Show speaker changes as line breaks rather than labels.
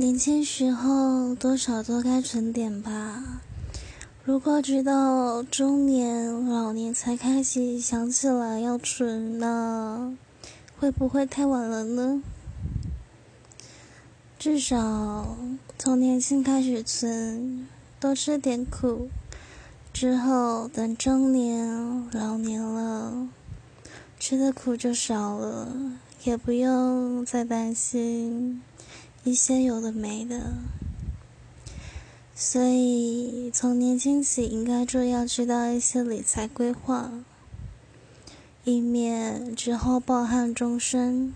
年轻时候多少都该存点吧。如果直到中年、老年才开始想起来要存，那会不会太晚了呢？至少从年轻开始存，多吃点苦，之后等中年、老年了，吃的苦就少了，也不用再担心。一些有的没的，所以从年轻起应该就要知道一些理财规划，以免之后抱憾终生。